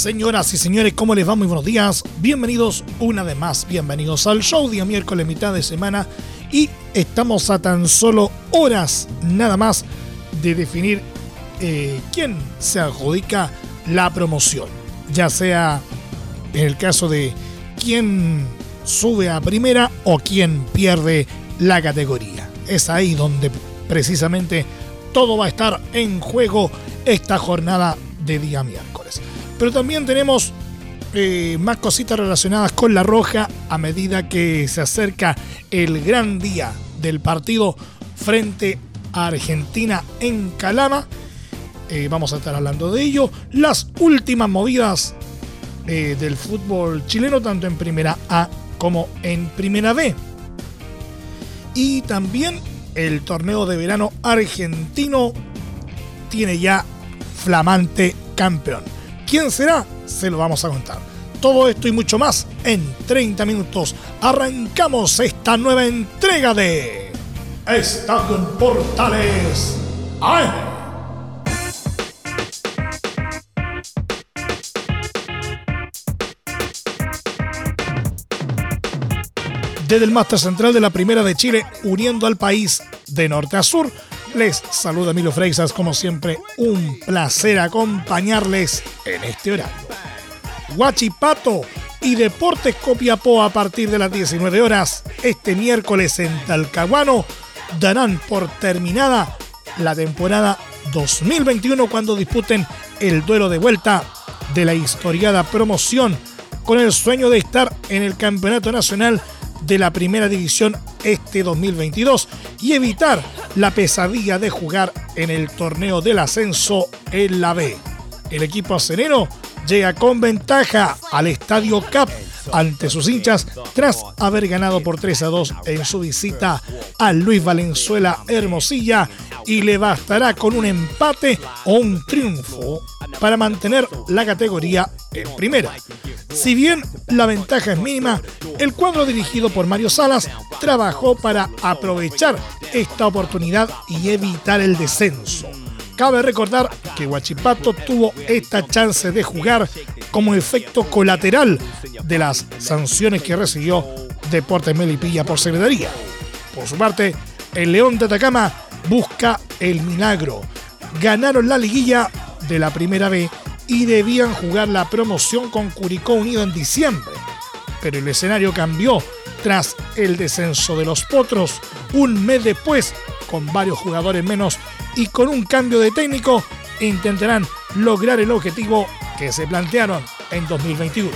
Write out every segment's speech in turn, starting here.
Señoras y señores, ¿cómo les va? Muy buenos días. Bienvenidos una vez más. Bienvenidos al show día miércoles, mitad de semana. Y estamos a tan solo horas nada más de definir eh, quién se adjudica la promoción. Ya sea en el caso de quién sube a primera o quién pierde la categoría es ahí donde precisamente todo va a estar en juego esta jornada de día miércoles. Pero también tenemos eh, más cositas relacionadas con la roja a medida que se acerca el gran día del partido frente a Argentina en Calama. Eh, vamos a estar hablando de ello. Las últimas movidas eh, del fútbol chileno, tanto en primera A como en primera B y también el torneo de verano argentino tiene ya flamante campeón. ¿Quién será? Se lo vamos a contar. Todo esto y mucho más en 30 minutos. Arrancamos esta nueva entrega de Estadio en Portales desde el máster central de la Primera de Chile, uniendo al país de norte a sur. Les saluda Milo Freixas, como siempre, un placer acompañarles en este horario. Huachipato y Deportes Copiapó a partir de las 19 horas este miércoles en Talcahuano darán por terminada la temporada 2021 cuando disputen el duelo de vuelta de la historiada promoción con el sueño de estar en el Campeonato Nacional de la Primera División este 2022 y evitar la pesadilla de jugar en el torneo del ascenso en la B. El equipo acenero llega con ventaja al Estadio Cap ante sus hinchas tras haber ganado por 3 a 2 en su visita a Luis Valenzuela Hermosilla y le bastará con un empate o un triunfo para mantener la categoría en primera. Si bien la ventaja es mínima, el cuadro dirigido por Mario Salas trabajó para aprovechar esta oportunidad y evitar el descenso. Cabe recordar que Huachipato tuvo esta chance de jugar como efecto colateral de las sanciones que recibió Deportes Melipilla por secretaría. Por su parte, el León de Atacama busca el milagro. Ganaron la liguilla de la primera B y debían jugar la promoción con Curicó Unido en diciembre. Pero el escenario cambió tras el descenso de los Potros un mes después, con varios jugadores menos y con un cambio de técnico intentarán lograr el objetivo que se plantearon en 2021.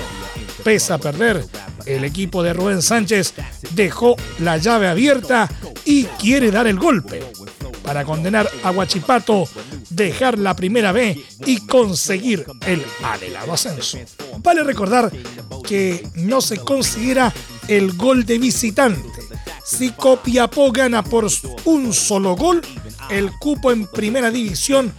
Pese a perder, el equipo de Rubén Sánchez dejó la llave abierta y quiere dar el golpe para condenar a Huachipato, dejar la primera B y conseguir el anhelado ascenso. Vale recordar que no se considera el gol de visitante. Si Copiapó gana por un solo gol, el cupo en primera división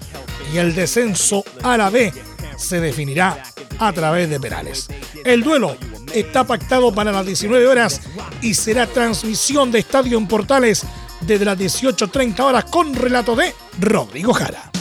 y el descenso a la B se definirá a través de penales. El duelo está pactado para las 19 horas y será transmisión de Estadio en Portales desde las 18.30 horas con relato de Rodrigo Jara.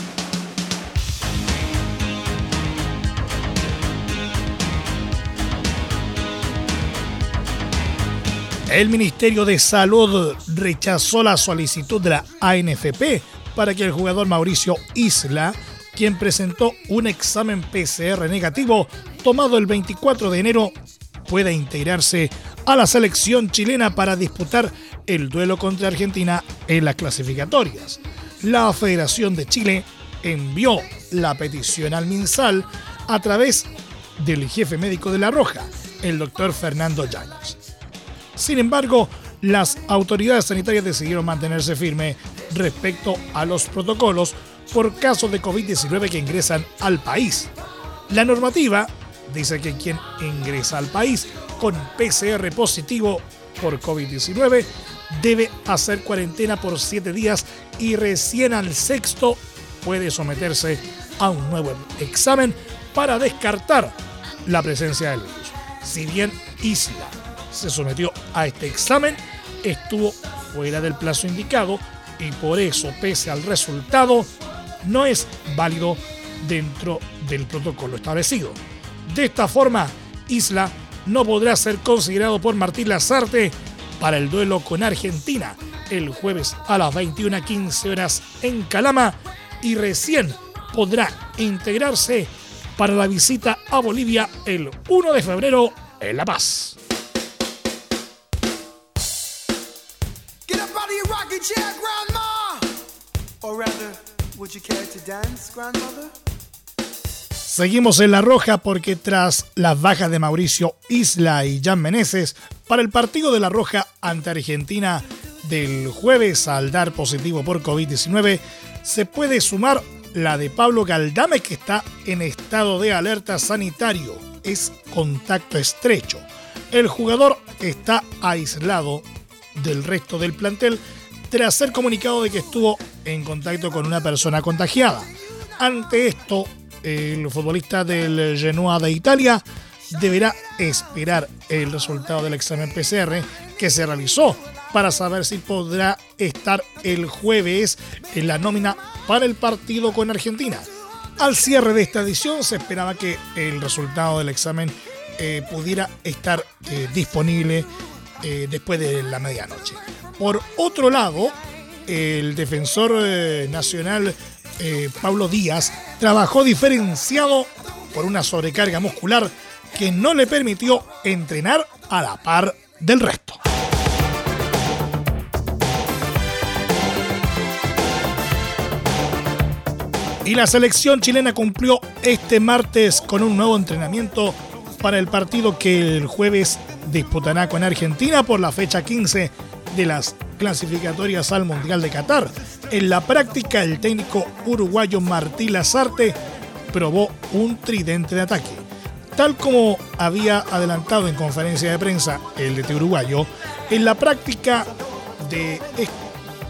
El Ministerio de Salud rechazó la solicitud de la ANFP para que el jugador Mauricio Isla, quien presentó un examen PCR negativo tomado el 24 de enero, pueda integrarse a la selección chilena para disputar el duelo contra Argentina en las clasificatorias. La Federación de Chile envió la petición al MinSal a través del jefe médico de La Roja, el doctor Fernando Llanos. Sin embargo, las autoridades sanitarias decidieron mantenerse firmes respecto a los protocolos por casos de COVID-19 que ingresan al país. La normativa dice que quien ingresa al país con PCR positivo por COVID-19 debe hacer cuarentena por siete días y recién al sexto puede someterse a un nuevo examen para descartar la presencia del virus. Si bien Isla se sometió a este examen, estuvo fuera del plazo indicado y por eso, pese al resultado, no es válido dentro del protocolo establecido. De esta forma, Isla no podrá ser considerado por Martín Lazarte para el duelo con Argentina el jueves a las 21.15 horas en Calama y recién podrá integrarse para la visita a Bolivia el 1 de febrero en La Paz. Seguimos en la roja porque tras las bajas de Mauricio Isla y Jan Meneses para el partido de la roja ante Argentina del jueves al dar positivo por COVID-19, se puede sumar la de Pablo Galdame que está en estado de alerta sanitario. Es contacto estrecho. El jugador está aislado del resto del plantel tras ser comunicado de que estuvo en contacto con una persona contagiada. Ante esto, el futbolista del Genoa de Italia deberá esperar el resultado del examen PCR que se realizó para saber si podrá estar el jueves en la nómina para el partido con Argentina. Al cierre de esta edición se esperaba que el resultado del examen eh, pudiera estar eh, disponible eh, después de la medianoche. Por otro lado, el defensor nacional Pablo Díaz trabajó diferenciado por una sobrecarga muscular que no le permitió entrenar a la par del resto. Y la selección chilena cumplió este martes con un nuevo entrenamiento para el partido que el jueves disputará con Argentina por la fecha 15 de las clasificatorias al Mundial de Qatar. En la práctica, el técnico uruguayo Martí Lazarte probó un tridente de ataque. Tal como había adelantado en conferencia de prensa el de uruguayo, en la práctica de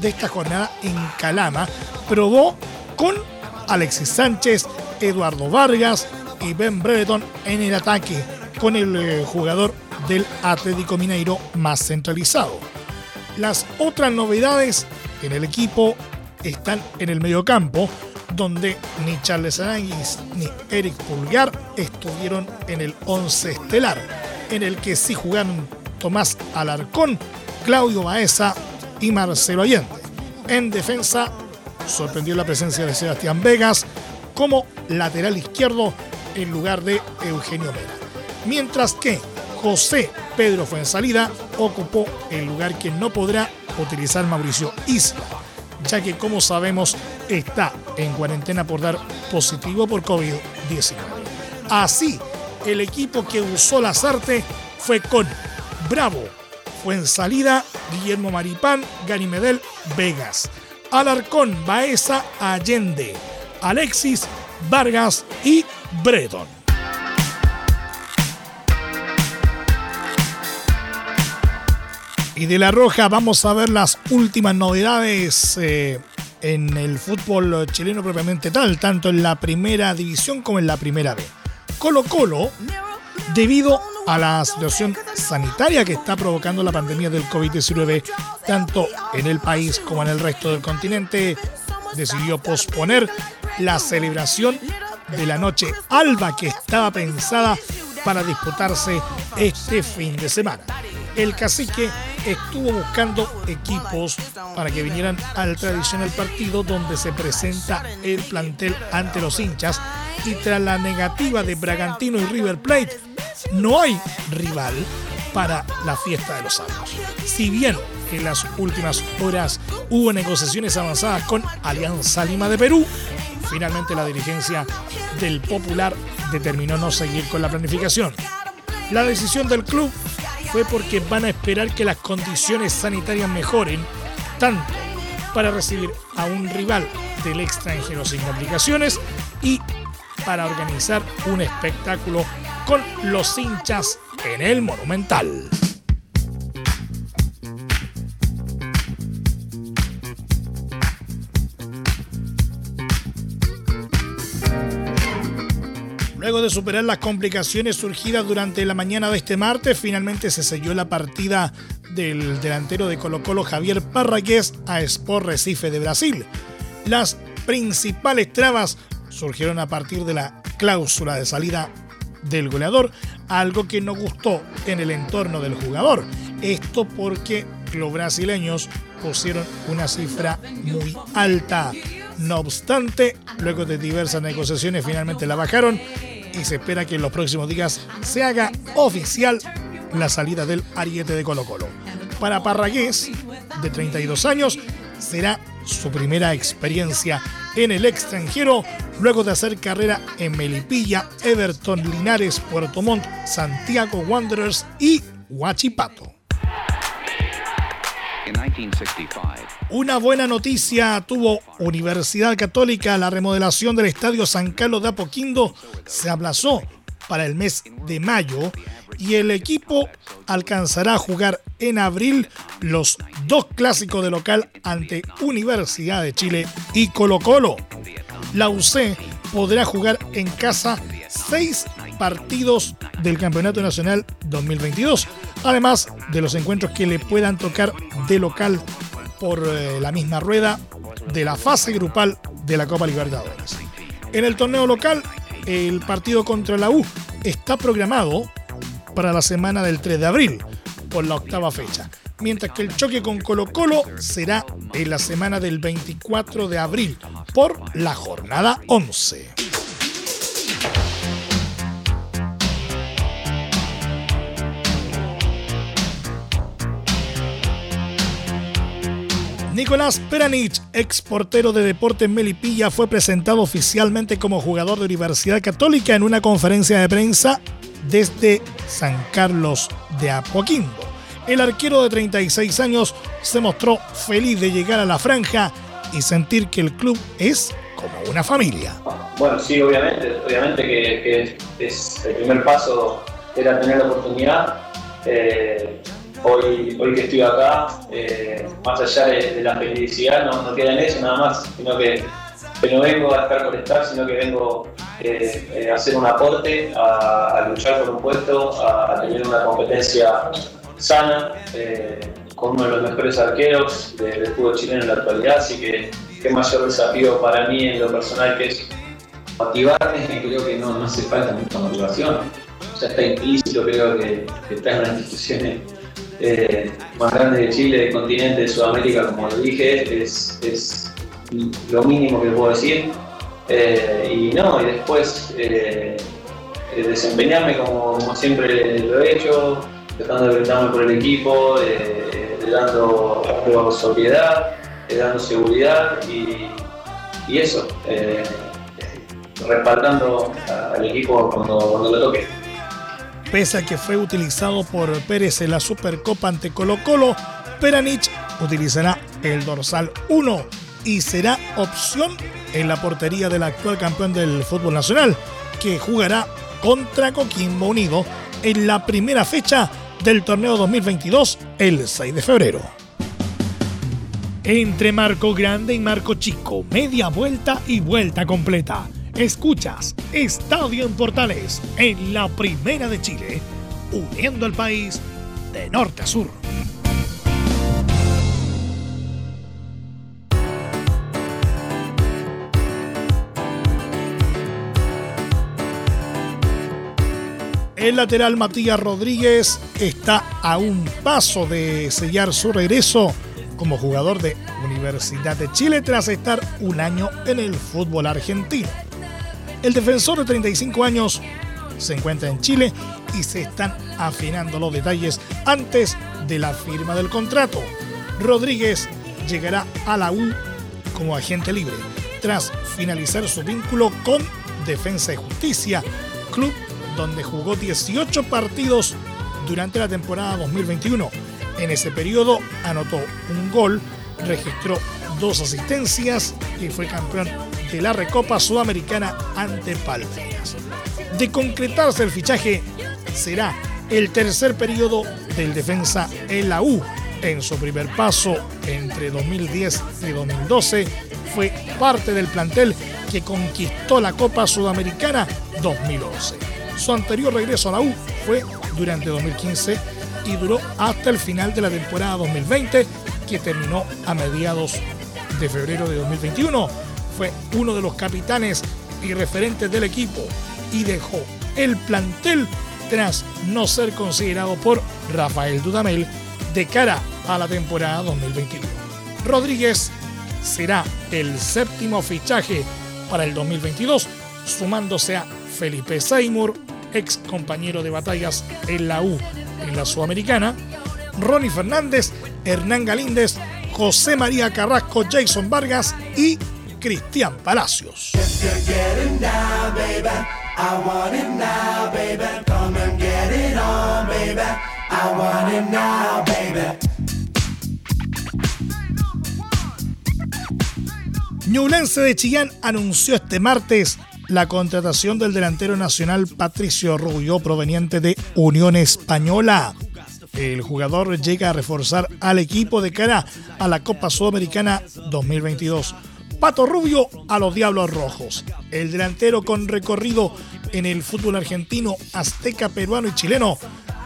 esta jornada en Calama probó con Alexis Sánchez, Eduardo Vargas y Ben Brereton en el ataque, con el eh, jugador del Atlético Mineiro más centralizado. Las otras novedades en el equipo están en el mediocampo, donde ni Charles Aranguis ni Eric Pulgar estuvieron en el 11 estelar, en el que sí jugaron Tomás Alarcón, Claudio Baeza y Marcelo Allende. En defensa sorprendió la presencia de Sebastián Vegas como lateral izquierdo en lugar de Eugenio Mera. Mientras que José Pedro Fuensalida ocupó el lugar que no podrá utilizar Mauricio Isla, ya que como sabemos está en cuarentena por dar positivo por COVID-19. Así, el equipo que usó las artes fue con Bravo, Fuensalida, Guillermo Maripán, Gary Medel, Vegas. Alarcón, Baeza, Allende, Alexis, Vargas y Breton. Y de la Roja vamos a ver las últimas novedades eh, en el fútbol chileno propiamente tal, tanto en la primera división como en la primera B. Colo Colo, debido a la situación sanitaria que está provocando la pandemia del COVID-19 tanto en el país como en el resto del continente, decidió posponer la celebración de la noche alba que estaba pensada para disputarse este fin de semana. El cacique estuvo buscando equipos para que vinieran al tradicional partido donde se presenta el plantel ante los hinchas y tras la negativa de Bragantino y River Plate no hay rival para la fiesta de los años. Si bien en las últimas horas hubo negociaciones avanzadas con Alianza Lima de Perú, finalmente la dirigencia del Popular determinó no seguir con la planificación. La decisión del club fue porque van a esperar que las condiciones sanitarias mejoren, tanto para recibir a un rival del extranjero sin complicaciones y para organizar un espectáculo con los hinchas en el Monumental. Luego de superar las complicaciones surgidas durante la mañana de este martes, finalmente se selló la partida del delantero de Colo Colo Javier Parragués a Sport Recife de Brasil. Las principales trabas surgieron a partir de la cláusula de salida del goleador, algo que no gustó en el entorno del jugador. Esto porque los brasileños pusieron una cifra muy alta. No obstante, luego de diversas negociaciones finalmente la bajaron y se espera que en los próximos días se haga oficial la salida del ariete de Colo Colo. Para Parragués, de 32 años, será su primera experiencia en el extranjero, luego de hacer carrera en Melipilla, Everton, Linares, Puerto Montt, Santiago Wanderers y Huachipato. Una buena noticia tuvo Universidad Católica. La remodelación del Estadio San Carlos de Apoquindo se aplazó para el mes de mayo y el equipo alcanzará a jugar en abril los dos clásicos de local ante Universidad de Chile y Colo Colo. La UC podrá jugar en casa seis partidos del Campeonato Nacional 2022, además de los encuentros que le puedan tocar de local por eh, la misma rueda de la fase grupal de la Copa Libertadores. En el torneo local, el partido contra la U está programado para la semana del 3 de abril, por la octava fecha, mientras que el choque con Colo Colo será en la semana del 24 de abril, por la jornada 11. Nicolás Peranich, ex portero de Deportes Melipilla, fue presentado oficialmente como jugador de Universidad Católica en una conferencia de prensa desde San Carlos de Apoquindo. El arquero de 36 años se mostró feliz de llegar a la franja y sentir que el club es como una familia. Bueno, sí, obviamente, obviamente que, es el primer paso era tener la oportunidad. Eh, hoy, hoy que estoy acá, eh, más allá de, la felicidad, no, no, queda en eso nada más, sino que, no vengo a estar por estar, sino que vengo eh, eh, a hacer un aporte, a, luchar por un puesto, a, tener una competencia sana, con uno de los mejores arqueros del fútbol chileno en la actualidad, así que qué mayor desafío para mí en lo personal que es motivarme, creo que no, no hace falta mucha motivación, ya está implícito, creo que, que está en las instituciones eh, más grande de Chile, del continente de Sudamérica, como lo dije, es, es lo mínimo que puedo decir. Eh, y no, y después eh, desempeñarme como, siempre lo he hecho, tratando de brindarme por el equipo, dando, dando sobriedad, dando seguridad y, y eso, respaldando al equipo cuando, cuando lo toque. Pese a que fue utilizado por Pérez en la Supercopa ante Colo Colo, Peranich utilizará el dorsal 1 y será opción en la portería del actual campeón del fútbol nacional, que jugará contra Coquimbo Unido en la primera fecha del torneo 2022 el 6 de febrero. Entre Marco Grande y Marco Chico, media vuelta y vuelta completa. Escuchas Estadio en Portales en la Primera de Chile, uniendo al país de norte a sur. El lateral Matías Rodríguez está a un paso de sellar su regreso como jugador de Universidad de Chile tras estar un año en el fútbol argentino. El defensor de 35 años se encuentra en Chile y se están afinando los detalles antes de la firma del contrato. Rodríguez llegará a la U como agente libre tras finalizar su vínculo con Defensa y Justicia, club donde jugó 18 partidos durante la temporada 2021. En ese periodo anotó un gol, registró dos asistencias y fue campeón de la Recopa Sudamericana ante Palmeiras. De concretarse el fichaje, será el tercer periodo del defensa en la U. En su primer paso entre 2010 y 2012 fue parte del plantel que conquistó la Copa Sudamericana 2011. Su anterior regreso a la U fue durante 2015 y duró hasta el final de la temporada 2020 que terminó a mediados de febrero de 2021. Fue uno de los capitanes y referentes del equipo y dejó el plantel tras no ser considerado por Rafael Dudamel de cara a la temporada 2021. Rodríguez será el séptimo fichaje para el 2022, sumándose a Felipe Seymour, ex compañero de batallas en la U en la Sudamericana, Ronnie Fernández, Hernán Galíndez, José María Carrasco, Jason Vargas y Cristian Palacios. Ñublense de Chillán anunció este martes la contratación del delantero nacional Patricio Rubio proveniente de Unión Española. El jugador llega a reforzar al equipo de cara a la Copa Sudamericana 2022. Pato Rubio a los Diablos Rojos. El delantero con recorrido en el fútbol argentino, azteca, peruano y chileno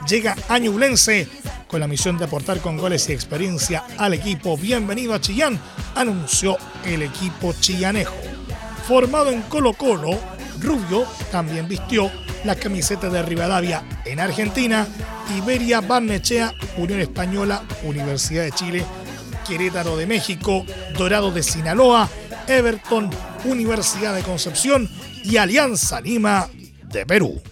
llega a Ñublense con la misión de aportar con goles y experiencia al equipo. Bienvenido a Chillán, anunció el equipo chillanejo. Formado en Colo Colo, Rubio también vistió la camiseta de Rivadavia en Argentina, Iberia Barnechea, Unión Española, Universidad de Chile, Querétaro de México, Dorado de Sinaloa, Everton, Universidad de Concepción y Alianza Lima de Perú.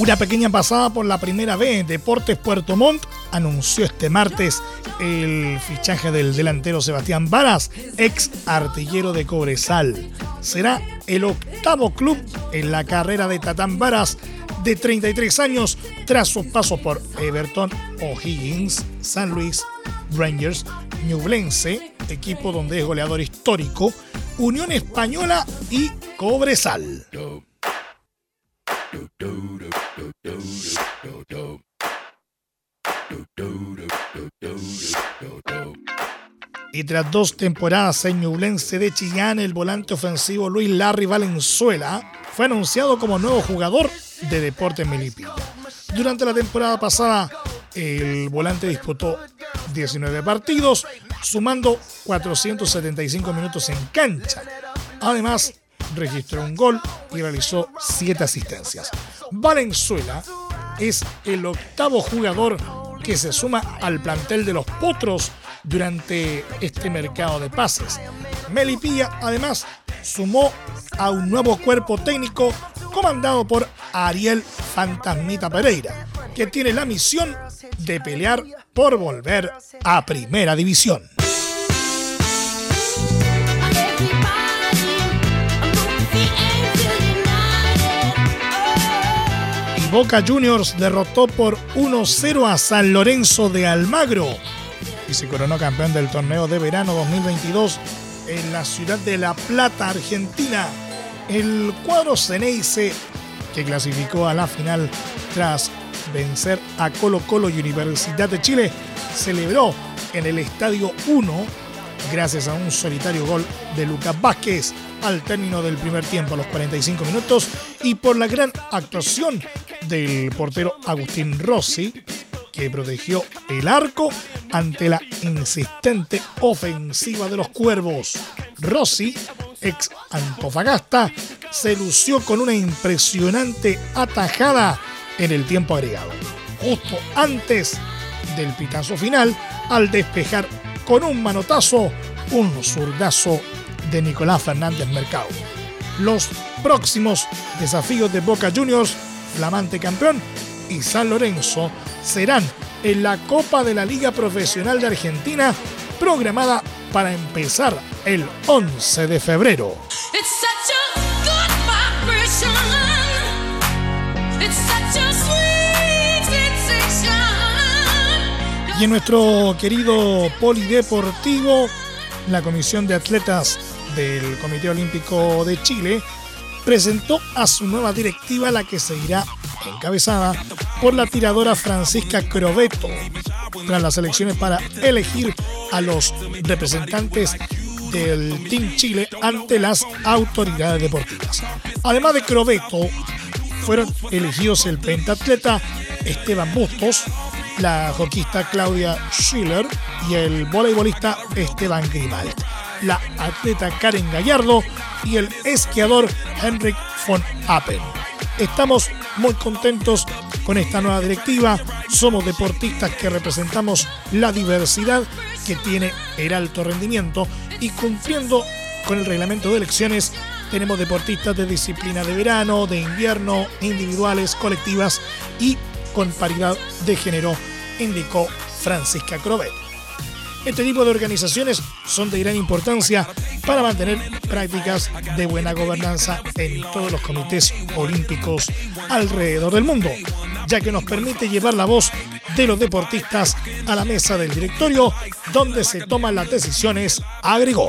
Una pequeña pasada por la primera vez. Deportes Puerto Montt anunció este martes el fichaje del delantero Sebastián Varas, ex artillero de Cobresal. Será el octavo club en la carrera de Tatán Varas, de 33 años, tras sus pasos por Everton, O'Higgins, San Luis, Rangers, Newblense, equipo donde es goleador histórico, Unión Española y Cobresal. Y tras dos temporadas en Ñublense de Chillán, el volante ofensivo Luis Larry Valenzuela fue anunciado como nuevo jugador de Deportes Melipilla. Durante la temporada pasada, el volante disputó 19 partidos, sumando 475 minutos en cancha. Además, registró un gol y realizó 7 asistencias. Valenzuela es el octavo jugador que se suma al plantel de los Potros durante este mercado de pases. Melipilla además sumó a un nuevo cuerpo técnico comandado por Ariel Fantasmita Pereira, que tiene la misión de pelear por volver a Primera División. Boca Juniors derrotó por 1-0 a San Lorenzo de Almagro y se coronó campeón del torneo de verano 2022 en la ciudad de La Plata, Argentina. El cuadro Ceneice, que clasificó a la final tras vencer a Colo Colo y Universidad de Chile, celebró en el Estadio 1 gracias a un solitario gol de Lucas Vázquez al término del primer tiempo a los 45 minutos y por la gran actuación del portero Agustín Rossi, que protegió el arco ante la insistente ofensiva de los cuervos. Rossi, ex Antofagasta, se lució con una impresionante atajada en el tiempo agregado, justo antes del pitazo final, al despejar con un manotazo un zurdazo de Nicolás Fernández Mercado. Los próximos desafíos de Boca Juniors flamante campeón, y San Lorenzo serán en la Copa de la Liga Profesional de Argentina, programada para empezar el 11 de febrero. Y en nuestro querido polideportivo, la Comisión de Atletas del Comité Olímpico de Chile presentó a su nueva directiva, la que seguirá encabezada por la tiradora Francisca Crobeto, tras las elecciones para elegir a los representantes del Team Chile ante las autoridades deportivas. Además de Crobeto, fueron elegidos el pentatleta Esteban Bustos, la hockeyista Claudia Schiller y el voleibolista Esteban Grimald, la atleta Karen Gallardo y el esquiador Henrik von Appen. Estamos muy contentos con esta nueva directiva. Somos deportistas que representamos la diversidad que tiene el alto rendimiento y cumpliendo con el reglamento de elecciones tenemos deportistas de disciplina de verano, de invierno, individuales, colectivas y con paridad de género, indicó Francisca Crobet. Este tipo de organizaciones son de gran importancia para mantener prácticas de buena gobernanza en todos los comités olímpicos alrededor del mundo, ya que nos permite llevar la voz de los deportistas a la mesa del directorio donde se toman las decisiones, agregó.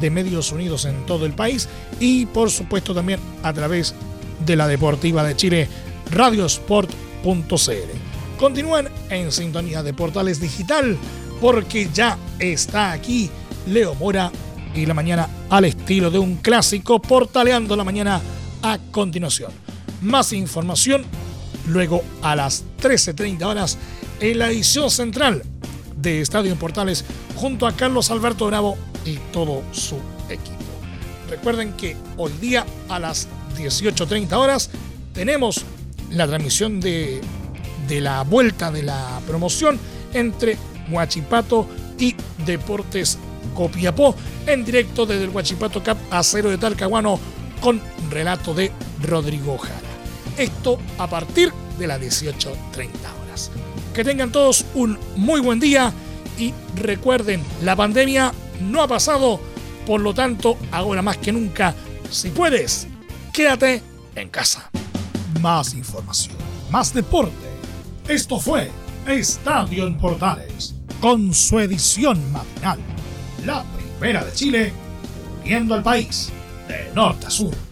de Medios Unidos en todo el país y por supuesto también a través de la Deportiva de Chile, radiosport.cl. Continúen en sintonía de Portales Digital porque ya está aquí Leo Mora y la mañana al estilo de un clásico portaleando la mañana a continuación. Más información luego a las 13.30 horas en la edición central de Estadio en Portales junto a Carlos Alberto Bravo y todo su equipo. Recuerden que hoy día a las 18.30 horas tenemos la transmisión de, de la vuelta de la promoción entre Huachipato y Deportes Copiapó en directo desde el Huachipato Cup Acero de Talcahuano con relato de Rodrigo Jara. Esto a partir de las 18.30 horas. Que tengan todos un muy buen día y recuerden, la pandemia no ha pasado, por lo tanto, ahora más que nunca, si puedes, quédate en casa. Más información, más deporte. Esto fue Estadio en Portales, con su edición matinal. La primera de Chile, viendo al país de norte a sur.